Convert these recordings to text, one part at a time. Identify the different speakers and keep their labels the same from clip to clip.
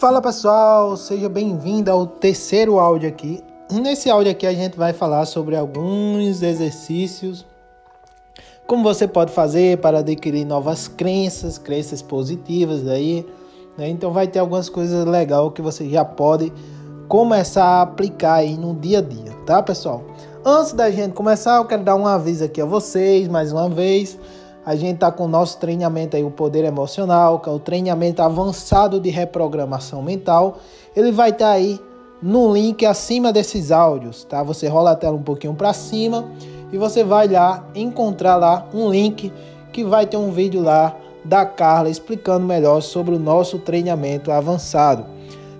Speaker 1: Fala pessoal, seja bem-vindo ao terceiro áudio aqui. Nesse áudio aqui a gente vai falar sobre alguns exercícios, como você pode fazer para adquirir novas crenças, crenças positivas aí, né? Então vai ter algumas coisas legais que você já pode começar a aplicar aí no dia a dia, tá pessoal? Antes da gente começar, eu quero dar um aviso aqui a vocês, mais uma vez. A gente está com o nosso treinamento aí, o Poder Emocional, que é o treinamento avançado de reprogramação mental. Ele vai estar tá aí no link acima desses áudios, tá? Você rola a tela um pouquinho para cima e você vai lá encontrar lá um link que vai ter um vídeo lá da Carla explicando melhor sobre o nosso treinamento avançado.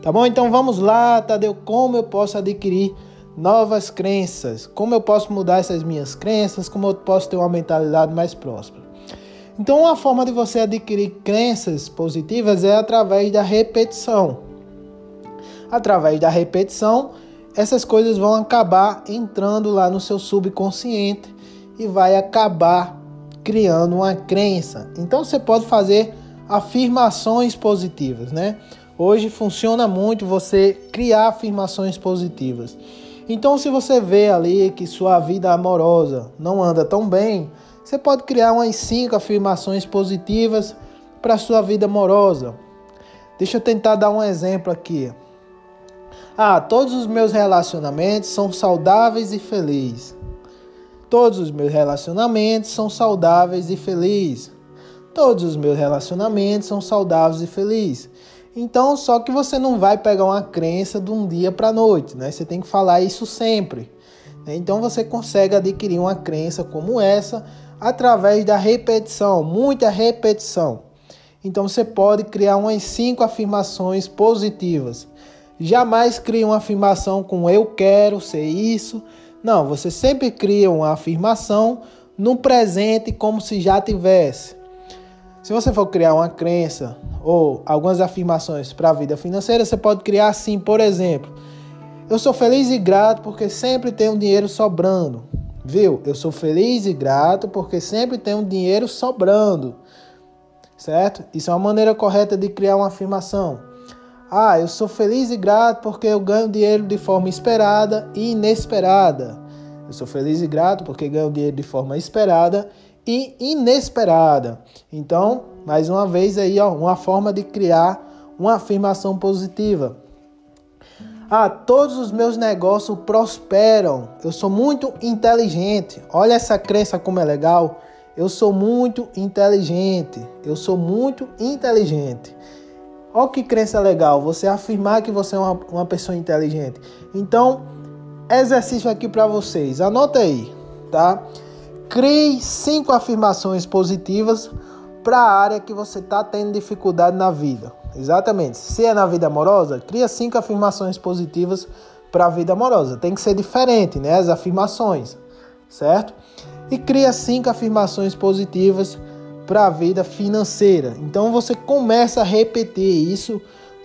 Speaker 1: Tá bom? Então vamos lá, Tadeu, como eu posso adquirir novas crenças? Como eu posso mudar essas minhas crenças? Como eu posso ter uma mentalidade mais próspera? Então, uma forma de você adquirir crenças positivas é através da repetição. Através da repetição, essas coisas vão acabar entrando lá no seu subconsciente e vai acabar criando uma crença. Então, você pode fazer afirmações positivas, né? Hoje funciona muito você criar afirmações positivas. Então, se você vê ali que sua vida amorosa não anda tão bem, você pode criar umas cinco afirmações positivas para sua vida amorosa. Deixa eu tentar dar um exemplo aqui. Ah, todos os meus relacionamentos são saudáveis e felizes. Todos os meus relacionamentos são saudáveis e felizes. Todos os meus relacionamentos são saudáveis e felizes. Então, só que você não vai pegar uma crença de um dia para a noite, né? Você tem que falar isso sempre. Então, você consegue adquirir uma crença como essa através da repetição, muita repetição. Então você pode criar umas cinco afirmações positivas. Jamais crie uma afirmação com eu quero ser isso. Não, você sempre cria uma afirmação no presente como se já tivesse. Se você for criar uma crença ou algumas afirmações para a vida financeira, você pode criar assim, por exemplo: Eu sou feliz e grato porque sempre tenho dinheiro sobrando. Viu? Eu sou feliz e grato porque sempre tenho dinheiro sobrando. Certo? Isso é uma maneira correta de criar uma afirmação. Ah, eu sou feliz e grato porque eu ganho dinheiro de forma esperada e inesperada. Eu sou feliz e grato porque ganho dinheiro de forma esperada e inesperada. Então, mais uma vez aí, ó, uma forma de criar uma afirmação positiva. Ah, todos os meus negócios prosperam. Eu sou muito inteligente. Olha essa crença como é legal. Eu sou muito inteligente. Eu sou muito inteligente. Olha que crença legal. Você afirmar que você é uma, uma pessoa inteligente. Então, exercício aqui para vocês. Anota aí, tá? Crie cinco afirmações positivas para a área que você está tendo dificuldade na vida. Exatamente. Se é na vida amorosa, cria cinco afirmações positivas para a vida amorosa. Tem que ser diferente, né? As afirmações, certo? E cria cinco afirmações positivas para a vida financeira. Então você começa a repetir isso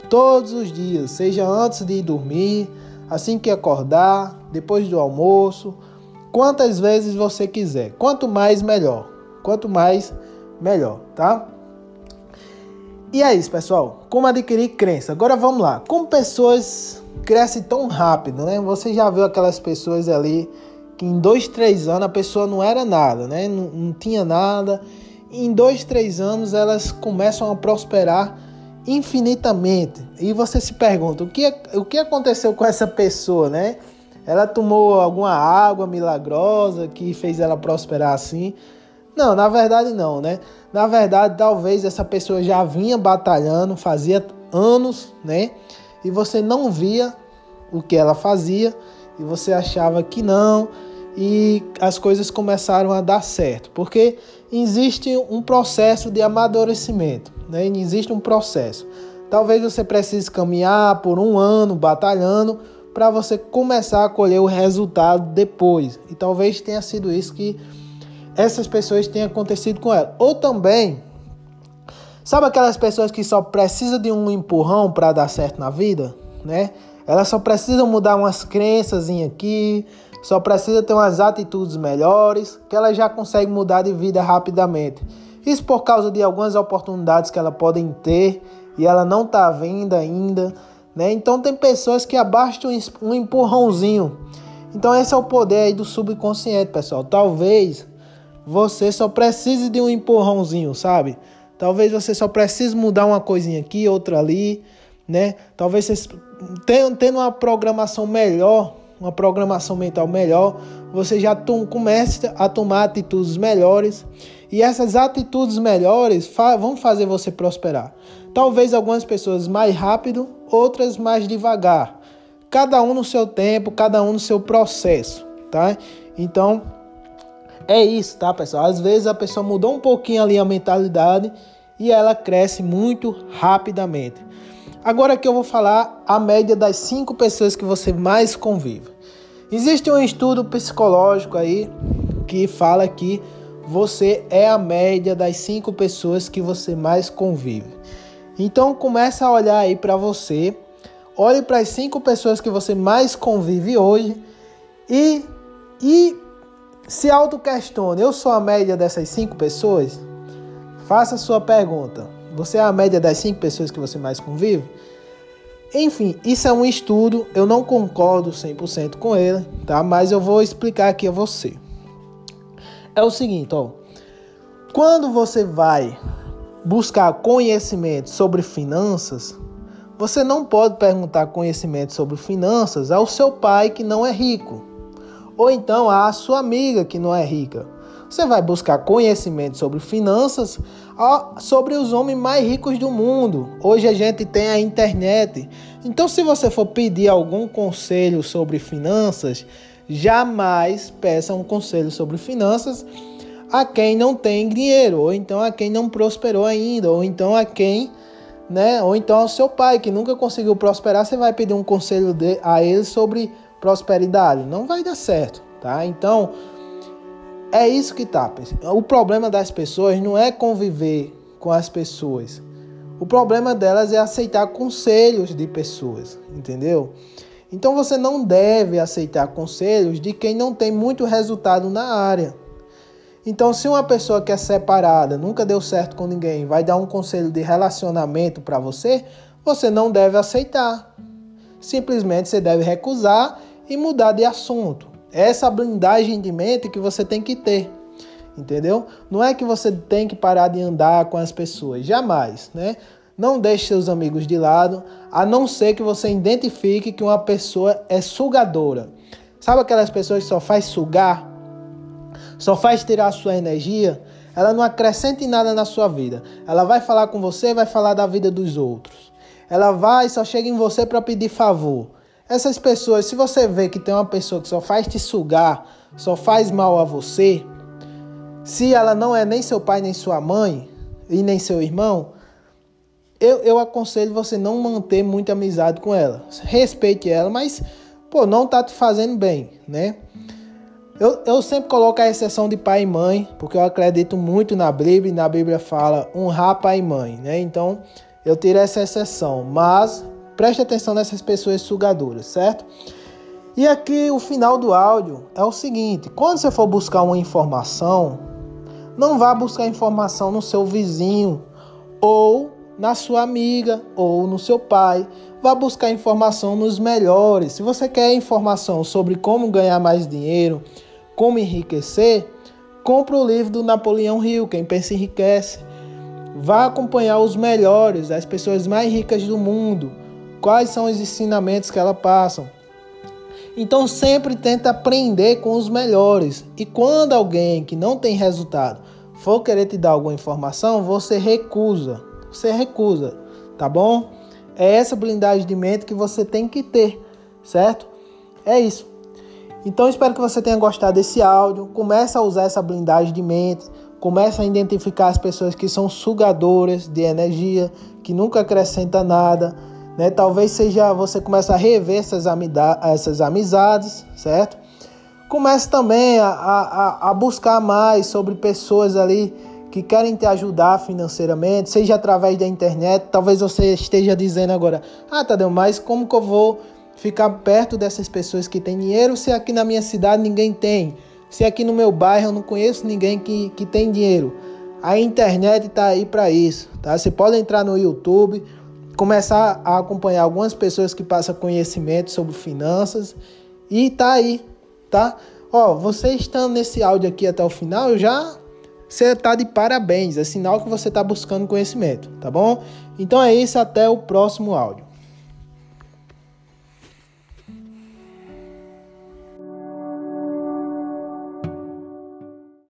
Speaker 1: todos os dias, seja antes de dormir, assim que acordar, depois do almoço, quantas vezes você quiser. Quanto mais melhor. Quanto mais melhor, tá? E é isso, pessoal. Como adquirir crença? Agora vamos lá. Como pessoas crescem tão rápido, né? Você já viu aquelas pessoas ali que em dois, três anos a pessoa não era nada, né? Não, não tinha nada. em dois, três anos elas começam a prosperar infinitamente. E você se pergunta o que, o que aconteceu com essa pessoa, né? Ela tomou alguma água milagrosa que fez ela prosperar assim? Não, na verdade não, né? Na verdade, talvez essa pessoa já vinha batalhando, fazia anos, né? E você não via o que ela fazia e você achava que não e as coisas começaram a dar certo, porque existe um processo de amadurecimento, né? Existe um processo. Talvez você precise caminhar por um ano batalhando para você começar a colher o resultado depois. E talvez tenha sido isso que essas pessoas tenham acontecido com ela. Ou também, sabe aquelas pessoas que só precisam de um empurrão para dar certo na vida, né? Elas só precisam mudar umas crenças aqui, só precisa ter umas atitudes melhores, que elas já conseguem mudar de vida rapidamente. Isso por causa de algumas oportunidades que elas podem ter e ela não tá vindo ainda, né? Então tem pessoas que abastam um empurrãozinho. Então esse é o poder aí do subconsciente, pessoal. Talvez você só precise de um empurrãozinho, sabe? Talvez você só precise mudar uma coisinha aqui, outra ali, né? Talvez você tendo, uma programação melhor, uma programação mental melhor, você já comece a tomar atitudes melhores. E essas atitudes melhores fa vão fazer você prosperar. Talvez algumas pessoas mais rápido, outras mais devagar. Cada um no seu tempo, cada um no seu processo, tá? Então, é isso, tá, pessoal? Às vezes a pessoa mudou um pouquinho ali a mentalidade e ela cresce muito rapidamente. Agora que eu vou falar a média das cinco pessoas que você mais convive. Existe um estudo psicológico aí que fala que você é a média das cinco pessoas que você mais convive. Então começa a olhar aí para você, olhe para as cinco pessoas que você mais convive hoje e e se auto-questione, eu sou a média dessas cinco pessoas? Faça sua pergunta. Você é a média das cinco pessoas que você mais convive? Enfim, isso é um estudo, eu não concordo 100% com ele, tá? Mas eu vou explicar aqui a você. É o seguinte, ó. Quando você vai buscar conhecimento sobre finanças, você não pode perguntar conhecimento sobre finanças ao seu pai que não é rico ou então a sua amiga que não é rica. Você vai buscar conhecimento sobre finanças sobre os homens mais ricos do mundo. Hoje a gente tem a internet. Então, se você for pedir algum conselho sobre finanças, jamais peça um conselho sobre finanças a quem não tem dinheiro, ou então a quem não prosperou ainda, ou então a quem, né, ou então ao seu pai que nunca conseguiu prosperar, você vai pedir um conselho a ele sobre prosperidade. Não vai dar certo, tá? Então, é isso que tá. O problema das pessoas não é conviver com as pessoas. O problema delas é aceitar conselhos de pessoas, entendeu? Então você não deve aceitar conselhos de quem não tem muito resultado na área. Então, se uma pessoa que é separada, nunca deu certo com ninguém, vai dar um conselho de relacionamento para você, você não deve aceitar. Simplesmente você deve recusar e mudar de assunto. Essa blindagem de mente que você tem que ter. Entendeu? Não é que você tem que parar de andar com as pessoas, jamais, né? Não deixe seus amigos de lado, a não ser que você identifique que uma pessoa é sugadora. Sabe aquelas pessoas que só faz sugar? Só faz tirar a sua energia? Ela não acrescenta em nada na sua vida. Ela vai falar com você, vai falar da vida dos outros. Ela vai, só chega em você para pedir favor. Essas pessoas, se você vê que tem uma pessoa que só faz te sugar, só faz mal a você, se ela não é nem seu pai, nem sua mãe, e nem seu irmão, eu, eu aconselho você não manter muita amizade com ela. Respeite ela, mas, pô, não tá te fazendo bem, né? Eu, eu sempre coloco a exceção de pai e mãe, porque eu acredito muito na Bíblia, e na Bíblia fala honrar pai e mãe, né? Então, eu tiro essa exceção, mas Preste atenção nessas pessoas sugadoras, certo? E aqui o final do áudio é o seguinte: quando você for buscar uma informação, não vá buscar informação no seu vizinho ou na sua amiga ou no seu pai. Vá buscar informação nos melhores. Se você quer informação sobre como ganhar mais dinheiro, como enriquecer, compre o livro do Napoleão Hill, Quem Pensa Enriquece. Vá acompanhar os melhores, as pessoas mais ricas do mundo quais são os ensinamentos que ela passam. Então sempre tenta aprender com os melhores. E quando alguém que não tem resultado for querer te dar alguma informação, você recusa. Você recusa, tá bom? É essa blindagem de mente que você tem que ter, certo? É isso. Então espero que você tenha gostado desse áudio. Comece a usar essa blindagem de mente. Comece a identificar as pessoas que são sugadoras de energia, que nunca acrescenta nada né? Talvez seja você comece a rever essas, essas amizades, certo? Comece também a, a, a buscar mais sobre pessoas ali que querem te ajudar financeiramente, seja através da internet. Talvez você esteja dizendo agora: Ah, Tadeu, mas como que eu vou ficar perto dessas pessoas que têm dinheiro se aqui na minha cidade ninguém tem? Se aqui no meu bairro eu não conheço ninguém que, que tem dinheiro? A internet está aí para isso, tá? Você pode entrar no YouTube, começar a acompanhar algumas pessoas que passam conhecimento sobre finanças e tá aí, tá? Ó, você estando nesse áudio aqui até o final, já você tá de parabéns, é sinal que você tá buscando conhecimento, tá bom? Então é isso, até o próximo áudio.